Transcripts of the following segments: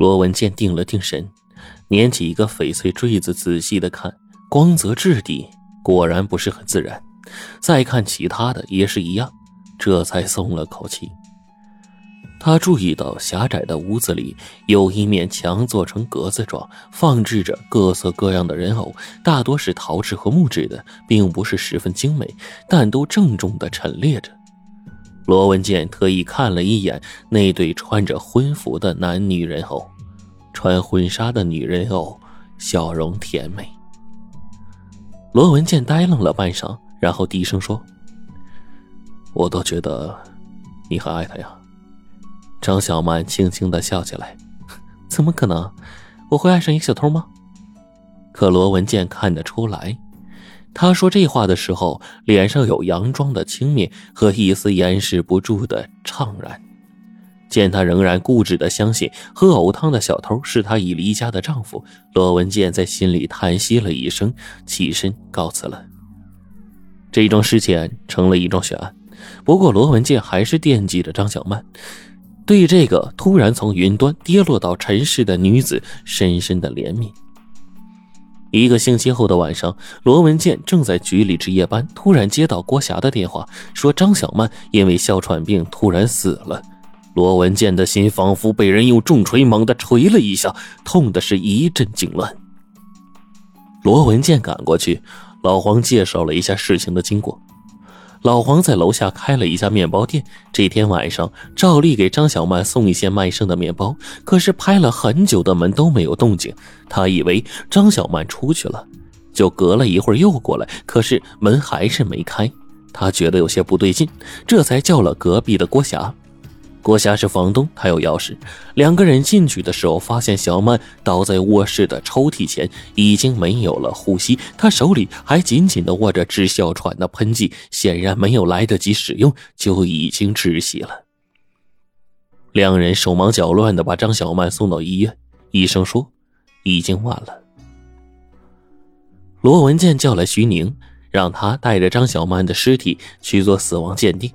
罗文健定了定神，捻起一个翡翠坠子，仔细的看，光泽质地果然不是很自然。再看其他的也是一样，这才松了口气。他注意到狭窄的屋子里有一面墙做成格子状，放置着各色各样的人偶，大多是陶制和木质的，并不是十分精美，但都郑重的陈列着。罗文健特意看了一眼那对穿着婚服的男女人偶，穿婚纱的女人偶笑容甜美。罗文健呆愣了半晌，然后低声说：“我都觉得你很爱他呀。”张小曼轻轻的笑起来：“怎么可能？我会爱上一个小偷吗？”可罗文健看得出来，他说这话的时候，脸上有佯装的轻蔑和一丝掩饰不住的怅然。见他仍然固执的相信喝藕汤的小偷是他已离家的丈夫，罗文健在心里叹息了一声，起身告辞了。这桩事件成了一桩悬案，不过罗文健还是惦记着张小曼。对这个突然从云端跌落到尘世的女子，深深的怜悯。一个星期后的晚上，罗文健正在局里值夜班，突然接到郭霞的电话，说张小曼因为哮喘病突然死了。罗文健的心仿佛被人用重锤猛地锤了一下，痛的是一阵痉挛。罗文健赶过去，老黄介绍了一下事情的经过。老黄在楼下开了一家面包店，这天晚上照例给张小曼送一些卖剩的面包。可是拍了很久的门都没有动静，他以为张小曼出去了，就隔了一会儿又过来，可是门还是没开。他觉得有些不对劲，这才叫了隔壁的郭霞。郭霞是房东，他有钥匙。两个人进去的时候，发现小曼倒在卧室的抽屉前，已经没有了呼吸。她手里还紧紧地握着治哮喘的喷剂，显然没有来得及使用，就已经窒息了。两人手忙脚乱地把张小曼送到医院，医生说已经晚了。罗文健叫来徐宁，让他带着张小曼的尸体去做死亡鉴定。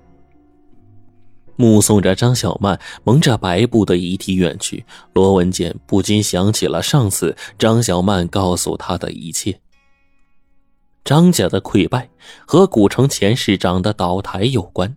目送着张小曼蒙着白布的遗体远去，罗文健不禁想起了上次张小曼告诉他的一切。张家的溃败和古城前市长的倒台有关，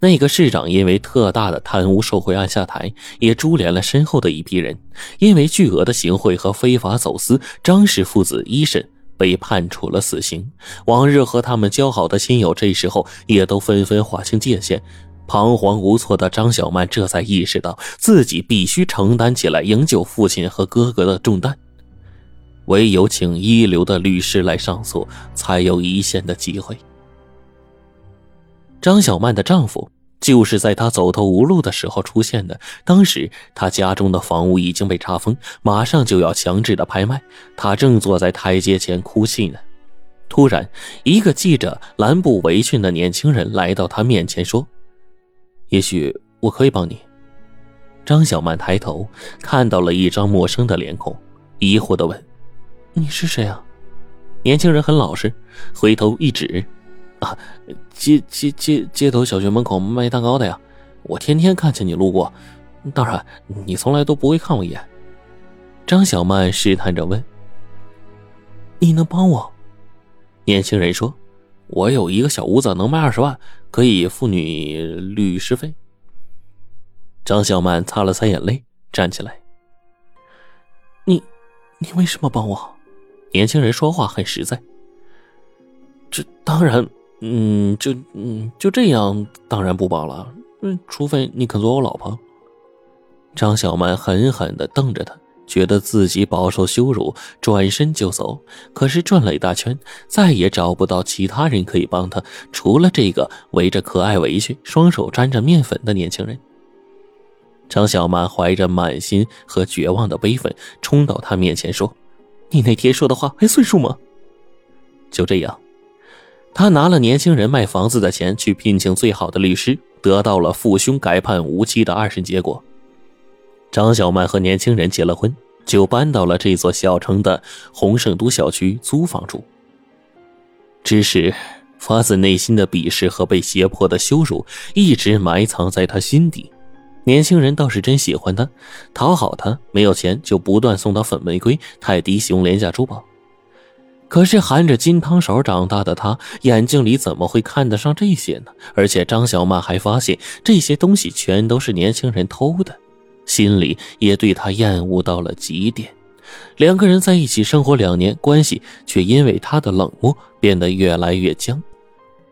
那个市长因为特大的贪污受贿案下台，也株连了身后的一批人。因为巨额的行贿和非法走私，张氏父子一审被判处了死刑。往日和他们交好的亲友，这时候也都纷纷划清界限。彷徨无措的张小曼这才意识到自己必须承担起来营救父亲和哥哥的重担，唯有请一流的律师来上诉，才有一线的机会。张小曼的丈夫就是在她走投无路的时候出现的。当时她家中的房屋已经被查封，马上就要强制的拍卖，她正坐在台阶前哭泣呢。突然，一个系着蓝布围裙的年轻人来到她面前说。也许我可以帮你。张小曼抬头看到了一张陌生的脸孔，疑惑的问：“你是谁啊？”年轻人很老实，回头一指：“啊，街街街街头小学门口卖蛋糕的呀，我天天看见你路过，当然你从来都不会看我一眼。”张小曼试探着问：“你能帮我？”年轻人说：“我有一个小屋子，能卖二十万。”可以付你律师费。张小曼擦了擦眼泪，站起来。你，你为什么帮我？年轻人说话很实在。这当然，嗯，就嗯就这样，当然不帮了。嗯，除非你肯做我老婆。张小曼狠狠的瞪着他。觉得自己饱受羞辱，转身就走。可是转了一大圈，再也找不到其他人可以帮他，除了这个围着可爱围裙、双手沾着面粉的年轻人。张小曼怀着满心和绝望的悲愤，冲到他面前说：“你那天说的话还算数吗？”就这样，他拿了年轻人卖房子的钱去聘请最好的律师，得到了父兄改判无期的二审结果。张小曼和年轻人结了婚，就搬到了这座小城的洪盛都小区租房住。只是发自内心的鄙视和被胁迫的羞辱一直埋藏在他心底。年轻人倒是真喜欢他，讨好他，没有钱就不断送他粉玫瑰、泰迪熊廉价珠宝。可是含着金汤勺长大的他，眼睛里怎么会看得上这些呢？而且张小曼还发现这些东西全都是年轻人偷的，心里也对他厌恶到了极点。两个人在一起生活两年，关系却因为他的冷漠变得越来越僵。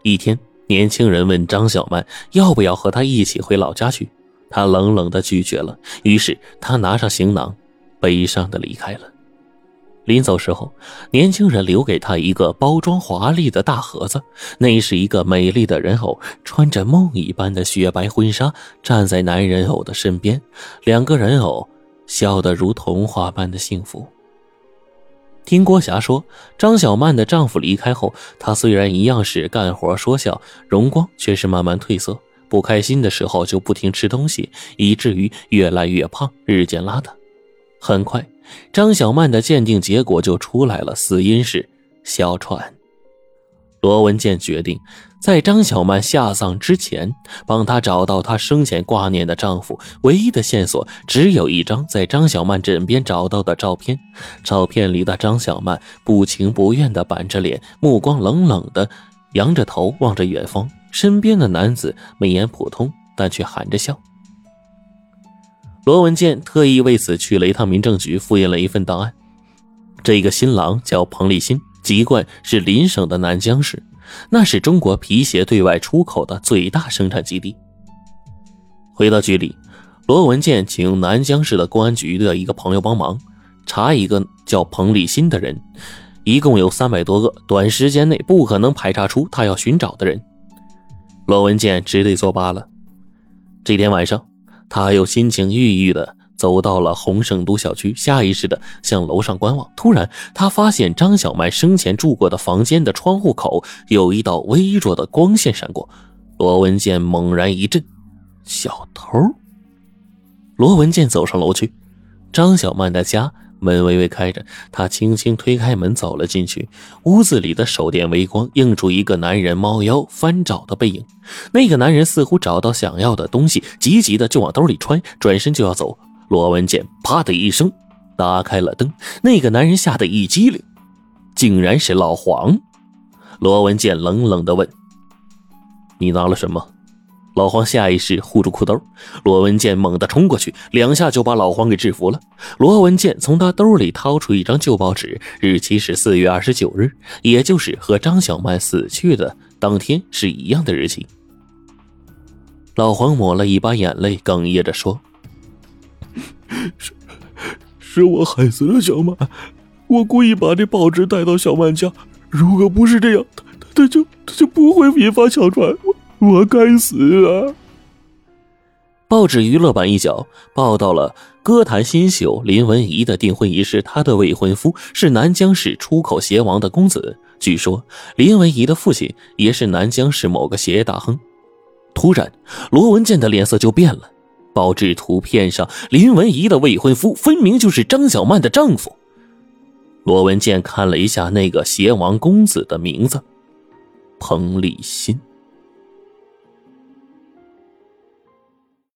一天，年轻人问张小曼要不要和他一起回老家去。他冷冷的拒绝了，于是他拿上行囊，悲伤的离开了。临走时候，年轻人留给他一个包装华丽的大盒子，那是一个美丽的人偶，穿着梦一般的雪白婚纱，站在男人偶的身边，两个人偶笑得如童话般的幸福。听郭霞说，张小曼的丈夫离开后，她虽然一样是干活说笑，容光却是慢慢褪色。不开心的时候就不停吃东西，以至于越来越胖，日渐邋遢。很快，张小曼的鉴定结果就出来了，死因是哮喘。罗文健决定在张小曼下葬之前，帮她找到她生前挂念的丈夫。唯一的线索只有一张在张小曼枕边找到的照片，照片里的张小曼不情不愿地板着脸，目光冷冷的，仰着头望着远方。身边的男子眉眼普通，但却含着笑。罗文健特意为此去了一趟民政局，复印了一份档案。这个新郎叫彭立新，籍贯是邻省的南江市，那是中国皮鞋对外出口的最大生产基地。回到局里，罗文健请南江市的公安局的一个朋友帮忙查一个叫彭立新的人，一共有三百多个，短时间内不可能排查出他要寻找的人。罗文健只得作罢了。这天晚上，他又心情郁郁的走到了洪盛都小区，下意识的向楼上观望。突然，他发现张小曼生前住过的房间的窗户口有一道微弱的光线闪过。罗文健猛然一震：“小偷！”罗文健走上楼去，张小曼的家。门微微开着，他轻轻推开门走了进去。屋子里的手电微光映出一个男人猫腰翻找的背影。那个男人似乎找到想要的东西，急急的就往兜里揣，转身就要走。罗文健啪的一声打开了灯，那个男人吓得一激灵，竟然是老黄。罗文健冷冷的问：“你拿了什么？”老黄下意识护住裤兜，罗文健猛地冲过去，两下就把老黄给制服了。罗文健从他兜里掏出一张旧报纸，日期是四月二十九日，也就是和张小曼死去的当天是一样的日期。老黄抹了一把眼泪，哽咽着说：“是，是我害死了小曼，我故意把这报纸带到小曼家。如果不是这样，他他就他就不会引发哮喘。”我。我该死啊！报纸娱乐版一角报道了歌坛新秀林文怡的订婚仪式，她的未婚夫是南江市出口鞋王的公子。据说林文怡的父亲也是南江市某个鞋业大亨。突然，罗文健的脸色就变了。报纸图片上林文怡的未婚夫分明就是张小曼的丈夫。罗文健看了一下那个鞋王公子的名字，彭立新。